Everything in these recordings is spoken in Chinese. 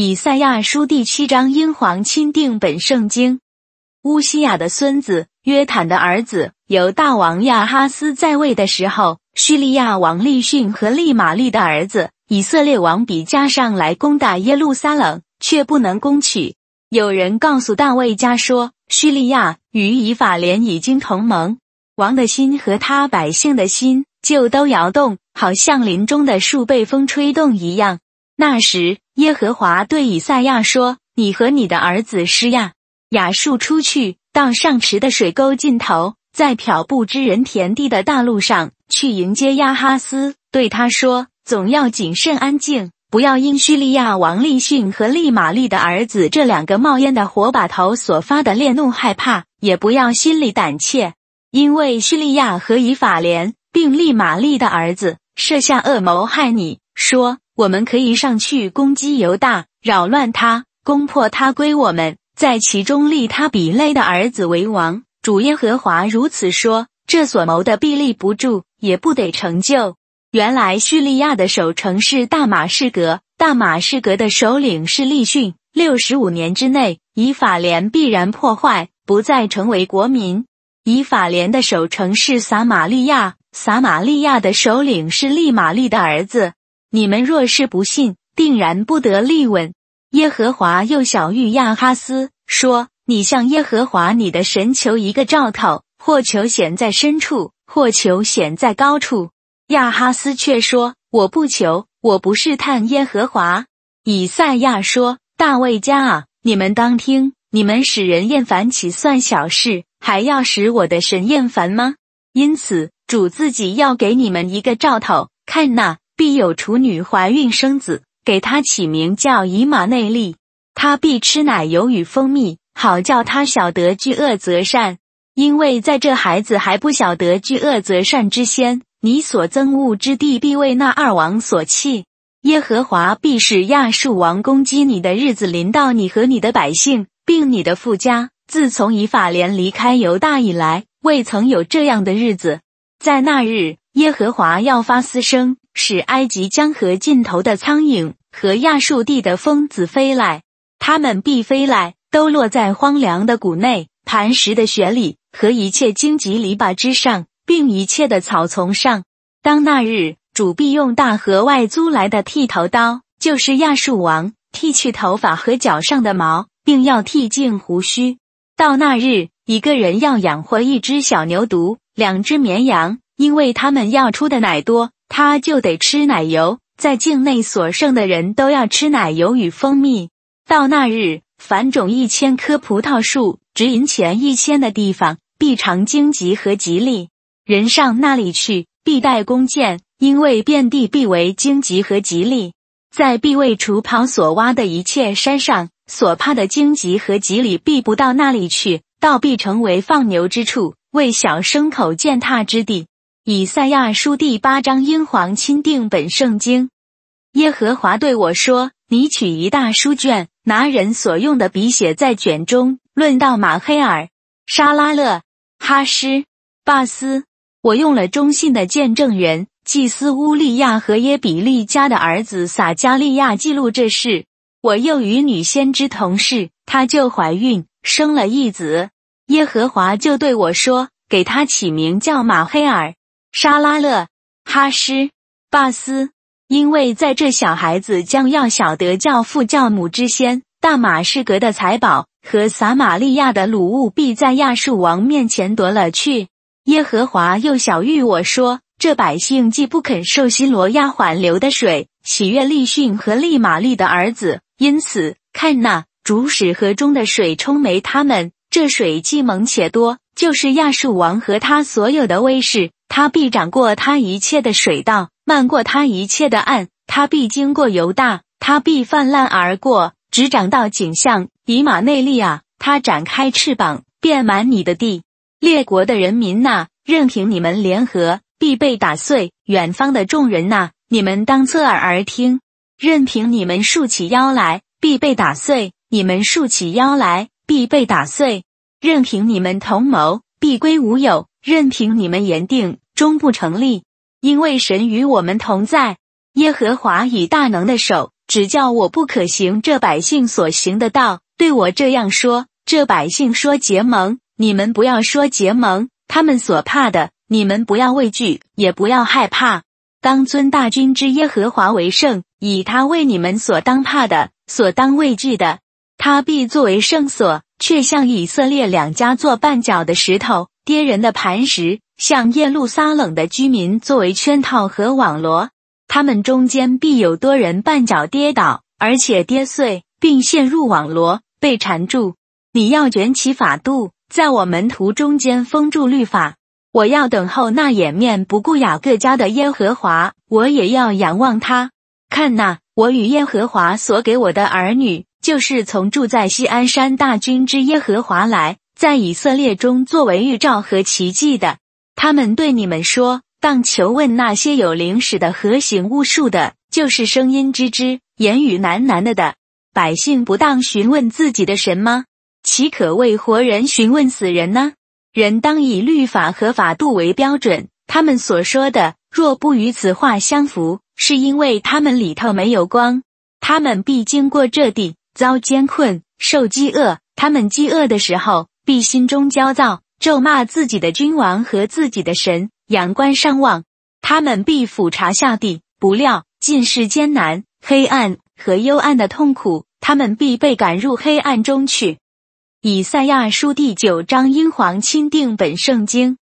以赛亚书第七章，英皇钦定本圣经。乌西亚的孙子约坦的儿子由大王亚哈斯在位的时候，叙利亚王利逊和利玛利的儿子以色列王比加上来攻打耶路撒冷，却不能攻取。有人告诉大卫家说，叙利亚与以法莲已经同盟，王的心和他百姓的心就都摇动，好像林中的树被风吹动一样。那时，耶和华对以赛亚说：“你和你的儿子施亚雅述出去，到上池的水沟尽头，在漂布之人田地的大路上去迎接亚哈斯，对他说：总要谨慎安静，不要因叙利亚王利逊和利玛利的儿子这两个冒烟的火把头所发的烈怒害怕，也不要心里胆怯，因为叙利亚和以法莲并利玛利的儿子设下恶谋害你，说。”我们可以上去攻击犹大，扰乱他，攻破他归我们，在其中立他比类的儿子为王。主耶和华如此说：这所谋的必立不住，也不得成就。原来叙利亚的守城是大马士革，大马士革的首领是利逊。六十五年之内，以法莲必然破坏，不再成为国民。以法莲的守城是撒玛利亚，撒玛利亚的首领是利玛利的儿子。你们若是不信，定然不得立稳。耶和华又小谕亚哈斯说：“你向耶和华你的神求一个兆头，或求显在深处，或求显在高处。”亚哈斯却说：“我不求，我不试探耶和华。”以赛亚说：“大卫家啊，你们当听，你们使人厌烦岂算小事？还要使我的神厌烦吗？因此，主自己要给你们一个兆头，看那。”必有处女怀孕生子，给他起名叫以马内利。他必吃奶油与蜂蜜，好叫他晓得惧恶则善。因为在这孩子还不晓得惧恶则善之先，你所憎恶之地必为那二王所弃。耶和华必使亚述王攻击你的日子临到你和你的百姓，并你的富家。自从以法莲离开犹大以来，未曾有这样的日子。在那日，耶和华要发嘶声。使埃及江河尽头的苍蝇和亚述地的蜂子飞来，它们必飞来，都落在荒凉的谷内、磐石的穴里和一切荆棘篱笆之上，并一切的草丛上。当那日，主必用大河外租来的剃头刀，就是亚述王，剃去头发和脚上的毛，并要剃净胡须。到那日，一个人要养活一只小牛犊、两只绵羊，因为他们要出的奶多。他就得吃奶油，在境内所剩的人都要吃奶油与蜂蜜。到那日，凡种一千棵葡萄树、值银钱一千的地方，必尝荆棘和吉利。人上那里去，必带弓箭，因为遍地必为荆棘和吉利。在必为除跑所挖的一切山上，所怕的荆棘和吉利必不到那里去，倒必成为放牛之处，为小牲口践踏之地。以赛亚书第八章，英皇钦定本圣经。耶和华对我说：“你取一大书卷，拿人所用的笔写在卷中，论到马黑尔、沙拉勒、哈施、巴斯。我用了忠信的见证人祭司乌利亚和耶比利家的儿子撒加利亚记录这事。我又与女先知同事，她就怀孕，生了一子。耶和华就对我说：给他起名叫马黑尔。”沙拉勒、哈施、巴斯，因为在这小孩子将要晓得教父教母之先，大马士革的财宝和撒玛利亚的鲁物必在亚述王面前夺了去。耶和华又小谕我说：这百姓既不肯受西罗亚缓流的水，喜悦利逊和利玛利的儿子，因此看那主使河中的水冲没他们，这水既猛且多，就是亚述王和他所有的威势。他必掌过他一切的水道，漫过他一切的岸。他必经过犹大，他必泛滥而过，直长到景象以马内利亚。他展开翅膀，遍满你的地。列国的人民呐，任凭你们联合，必被打碎。远方的众人呐，你们当侧耳而听。任凭你们竖起腰来，必被打碎。你们竖起腰来，必被打碎。任凭你们同谋，必归无有。任凭你们言定，终不成立，因为神与我们同在。耶和华以大能的手只叫我不可行这百姓所行的道，对我这样说：这百姓说结盟，你们不要说结盟；他们所怕的，你们不要畏惧，也不要害怕。当尊大军之耶和华为圣，以他为你们所当怕的，所当畏惧的。他必作为圣所，却向以色列两家做绊脚的石头，跌人的磐石，向耶路撒冷的居民作为圈套和网罗。他们中间必有多人绊脚跌倒，而且跌碎，并陷入网罗，被缠住。你要卷起法度，在我门徒中间封住律法。我要等候那掩面不顾雅各家的耶和华，我也要仰望他。看那，我与耶和华所给我的儿女，就是从住在西安山大军之耶和华来，在以色列中作为预兆和奇迹的。他们对你们说。当求问那些有灵使的和行巫术的，就是声音之之言语喃喃的的百姓，不当询问自己的神吗？岂可为活人询问死人呢？人当以律法和法度为标准。他们所说的，若不与此话相符，是因为他们里头没有光。他们必经过这地，遭艰困，受饥饿。他们饥饿的时候，必心中焦躁，咒骂自己的君王和自己的神。仰观上望，他们必俯察下地，不料尽是艰难、黑暗和幽暗的痛苦，他们必被赶入黑暗中去。以赛亚书第九章，英皇钦定本圣经，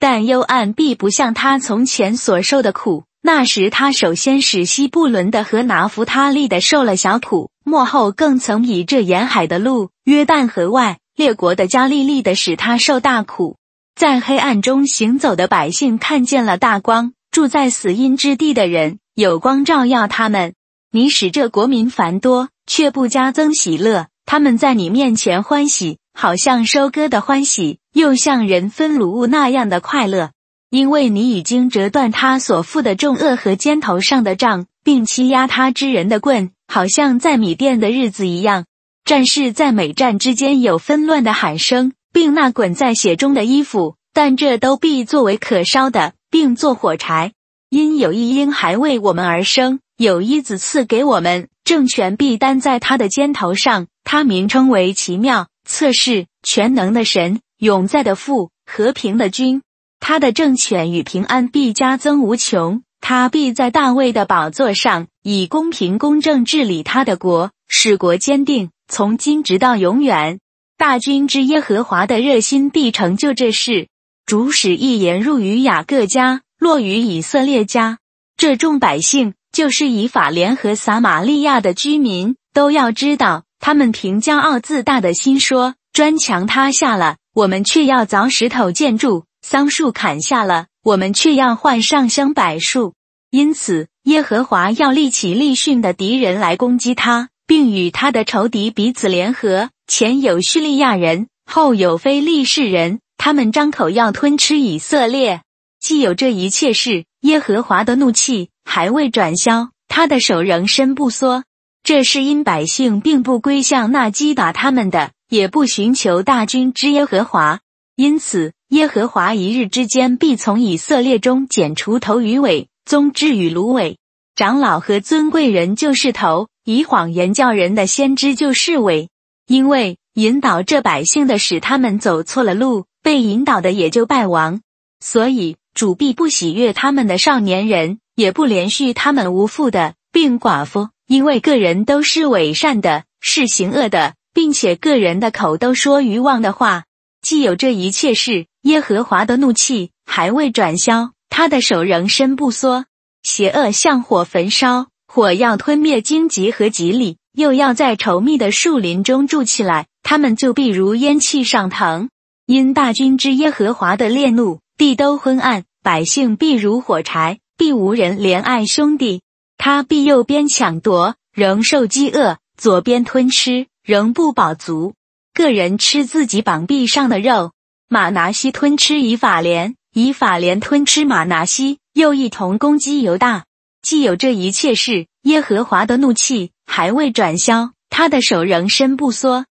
但幽暗必不像他从前所受的苦。那时他首先使西布伦的和拿弗他利的受了小苦，末后更曾以这沿海的路、约旦河外列国的加利利的使他受大苦。在黑暗中行走的百姓看见了大光，住在死荫之地的人有光照耀他们。你使这国民繁多，却不加增喜乐。他们在你面前欢喜，好像收割的欢喜，又像人分卤物那样的快乐。因为你已经折断他所负的重恶和肩头上的杖，并欺压他之人的棍，好像在米店的日子一样。战士在每战之间有纷乱的喊声。并那滚在血中的衣服，但这都必作为可烧的，并做火柴。因有一婴孩为我们而生，有一子赐给我们，政权必担在他的肩头上。他名称为奇妙、测试、全能的神，永在的父，和平的君。他的政权与平安必加增无穷。他必在大卫的宝座上，以公平公正治理他的国，使国坚定，从今直到永远。大军之耶和华的热心必成就这事。主使一言入于雅各家，落于以色列家。这众百姓就是以法莲和撒玛利亚的居民，都要知道，他们凭骄傲自大的心说：砖墙塌下了，我们却要凿石头建筑；桑树砍下了，我们却要换上香柏树。因此，耶和华要立起利逊的敌人来攻击他，并与他的仇敌彼此联合。前有叙利亚人，后有非利士人，他们张口要吞吃以色列。既有这一切事，耶和华的怒气还未转消，他的手仍伸不缩。这是因百姓并不归向那击打他们的，也不寻求大军之耶和华。因此，耶和华一日之间必从以色列中剪除头与尾，宗枝与芦苇。长老和尊贵人就是头，以谎言叫人的先知就是伪。因为引导这百姓的使他们走错了路，被引导的也就败亡，所以主必不喜悦他们的少年人，也不连续他们无父的，并寡妇，因为个人都是伪善的，是行恶的，并且个人的口都说愚妄的话。既有这一切事，耶和华的怒气还未转消，他的手仍伸不缩，邪恶像火焚烧，火要吞灭荆棘和吉利。又要在稠密的树林中住起来，他们就必如烟气上腾。因大军之耶和华的烈怒，地都昏暗，百姓必如火柴，必无人怜爱兄弟。他必右边抢夺，仍受饥饿；左边吞吃，仍不饱足。个人吃自己膀臂上的肉。马拿西吞吃以法莲，以法莲吞吃马拿西，又一同攻击犹大。既有这一切事，耶和华的怒气。还未转消，他的手仍伸不缩。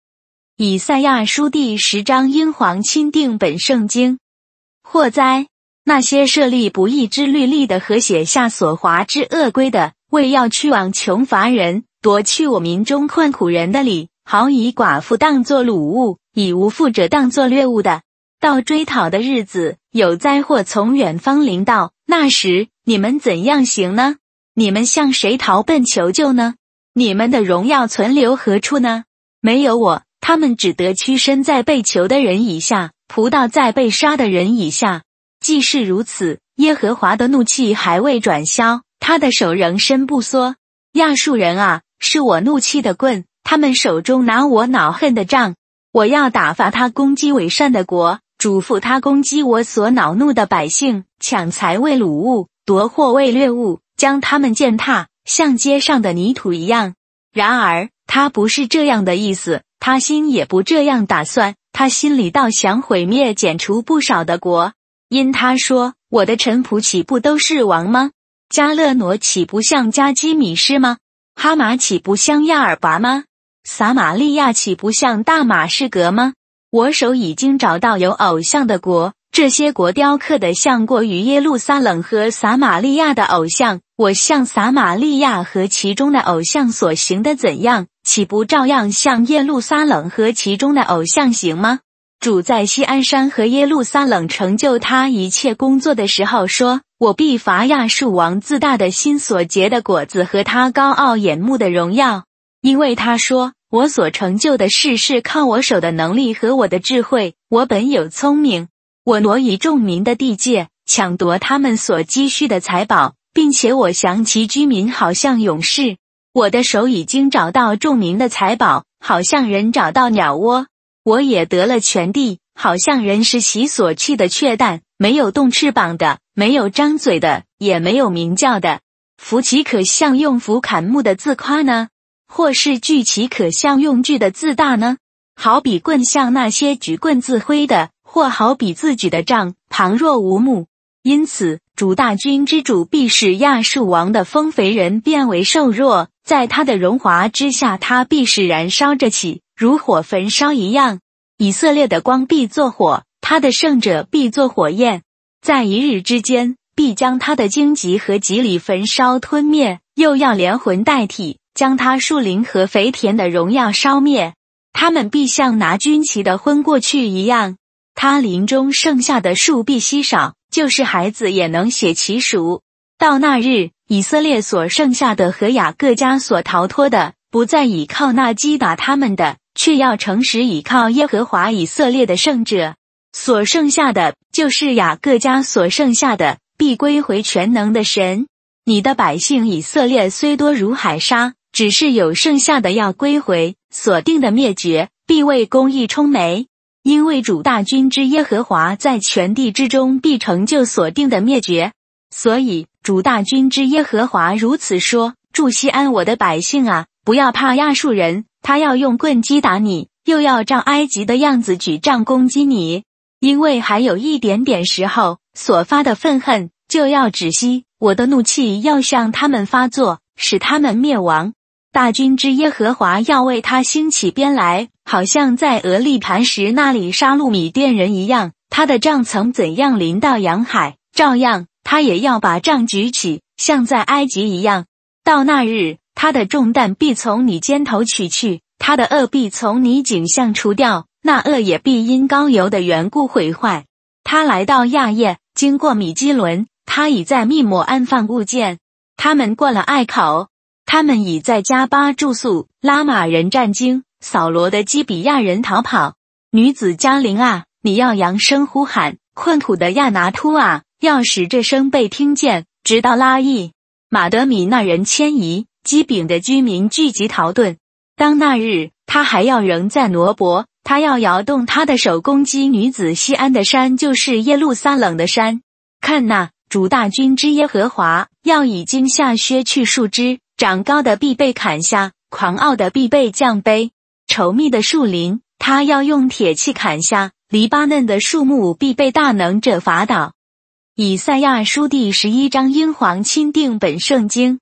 以赛亚书第十章，英皇钦定本圣经。祸哉！那些设立不义之律例的和写下所华之恶规的，为要去往穷乏人，夺去我民中困苦人的礼，好以寡妇当作掳物，以无父者当作掠物的。到追讨的日子，有灾祸从远方临到，那时你们怎样行呢？你们向谁逃奔求救呢？你们的荣耀存留何处呢？没有我，他们只得屈身在被囚的人以下，仆倒在被杀的人以下。既是如此，耶和华的怒气还未转消，他的手仍伸不缩。亚述人啊，是我怒气的棍，他们手中拿我恼恨的杖。我要打发他攻击伪善的国，嘱咐他攻击我所恼怒的百姓，抢财为掳物，夺货为掠物，将他们践踏，像街上的泥土一样。然而他不是这样的意思，他心也不这样打算，他心里倒想毁灭、剪除不少的国。因他说：“我的臣仆岂不都是王吗？加勒挪岂不像加基米施吗？哈马岂不像亚尔拔吗？撒玛利亚岂不像大马士革吗？我手已经找到有偶像的国，这些国雕刻的像过于耶路撒冷和撒玛利亚的偶像。我向撒玛利亚和其中的偶像所行的怎样，岂不照样向耶路撒冷和其中的偶像行吗？”主在西安山和耶路撒冷成就他一切工作的时候说：“我必伐亚述王自大的心所结的果子和他高傲眼目的荣耀，因为他说我所成就的事是靠我手的能力和我的智慧。我本有聪明，我挪移众民的地界，抢夺他们所积蓄的财宝，并且我降其居民，好像勇士。我的手已经找到众民的财宝，好像人找到鸟窝。”我也得了全地，好像人是其所去的雀蛋，没有动翅膀的，没有张嘴的，也没有鸣叫的。福岂可像用斧砍木的自夸呢？或是锯岂可像用锯的自大呢？好比棍像那些举棍自挥的，或好比自己的杖旁若无目。因此，主大军之主必使亚述王的丰肥人变为瘦弱，在他的荣华之下，他必是燃烧着起。如火焚烧一样，以色列的光必作火，他的圣者必作火焰，在一日之间必将他的荆棘和棘里焚烧吞灭，又要连魂带体将他树林和肥田的荣耀烧灭。他们必像拿军旗的昏过去一样，他林中剩下的树必稀少，就是孩子也能写其数。到那日，以色列所剩下的和雅各家所逃脱的，不再倚靠那击打他们的。却要诚实倚靠耶和华以色列的圣者，所剩下的就是雅各家所剩下的，必归回全能的神。你的百姓以色列虽多如海沙，只是有剩下的要归回，所定的灭绝必为公义充眉，因为主大军之耶和华在全地之中必成就所定的灭绝。所以主大军之耶和华如此说：祝西安我的百姓啊，不要怕亚述人。他要用棍击打你，又要照埃及的样子举杖攻击你，因为还有一点点时候所发的愤恨就要止息，我的怒气要向他们发作，使他们灭亡。大军之耶和华要为他兴起鞭来，好像在俄利磐石那里杀戮米甸人一样。他的杖曾怎样临到洋海，照样他也要把杖举起，像在埃及一样。到那日。他的重担必从你肩头取去，他的恶必从你颈项除掉，那恶也必因高油的缘故毁坏。他来到亚叶，经过米基伦，他已在密抹安放物件。他们过了隘口，他们已在加巴住宿。拉玛人战惊，扫罗的基比亚人逃跑。女子加林啊，你要扬声呼喊；困苦的亚拿突啊，要使这声被听见，直到拉邑。马德米那人迁移。基丙的居民聚集逃遁。当那日，他还要仍在挪伯，他要摇动他的手攻击女子西安的山，就是耶路撒冷的山。看那主大军之耶和华要已经下削去树枝，长高的必被砍下，狂傲的必被降卑。稠密的树林，他要用铁器砍下；黎巴嫩的树木必被大能者伐倒。以赛亚书第十一章，英皇钦定本圣经。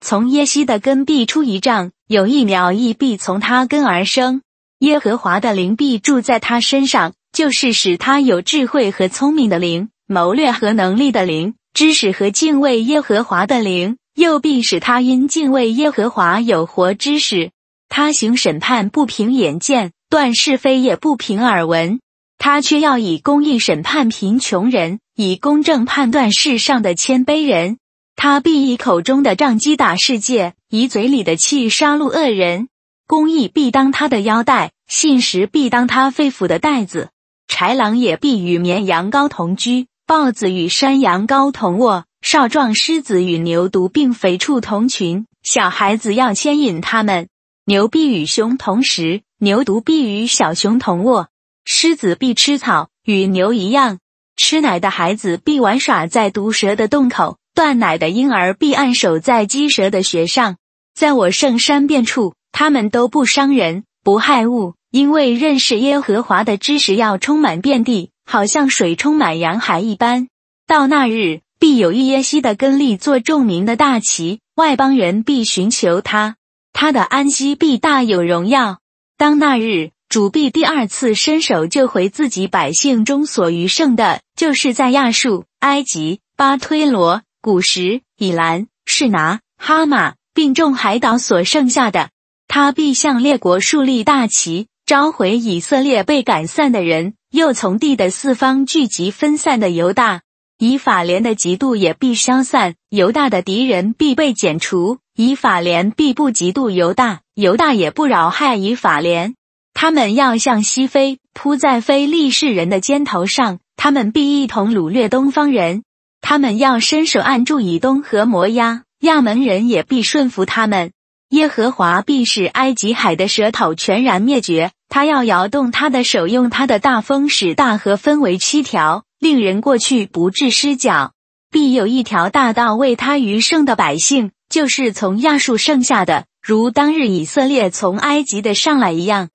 从耶西的根必出一丈，有一苗亦必从他根而生。耶和华的灵必住在他身上，就是使他有智慧和聪明的灵，谋略和能力的灵，知识和敬畏耶和华的灵，又必使他因敬畏耶和华有活知识。他行审判不凭眼见，断是非也不凭耳闻。他却要以公义审判贫穷人，以公正判断世上的谦卑人。他必以口中的杖击打世界，以嘴里的气杀戮恶人。公义必当他的腰带，信实必当他肺腑的带子。豺狼也必与绵羊羔同居，豹子与山羊羔同卧，少壮狮子与牛犊并肥畜同群。小孩子要牵引他们。牛必与熊同食，牛犊必与小熊同卧。狮子必吃草，与牛一样。吃奶的孩子必玩耍在毒蛇的洞口，断奶的婴儿必按守在鸡蛇的穴上。在我圣山遍处，他们都不伤人，不害物，因为认识耶和华的知识要充满遍地，好像水充满洋海一般。到那日，必有一耶西的根立做众民的大旗，外邦人必寻求他，他的安息必大有荣耀。当那日。主必第二次伸手救回自己百姓中所余剩的，就是在亚述、埃及、巴推罗、古时、以兰、士拿、哈马并众海岛所剩下的。他必向列国树立大旗，召回以色列被赶散的人，又从地的四方聚集分散的犹大。以法莲的嫉妒也必消散，犹大的敌人必被剪除。以法莲必不嫉妒犹大，犹大也不扰害以法莲。他们要向西飞，扑在非利士人的肩头上。他们必一同掳掠东方人。他们要伸手按住以东和摩押，亚门人也必顺服他们。耶和华必使埃及海的舌头全然灭绝。他要摇动他的手，用他的大风使大河分为七条，令人过去不致失脚。必有一条大道为他余剩的百姓，就是从亚述剩下的，如当日以色列从埃及的上来一样。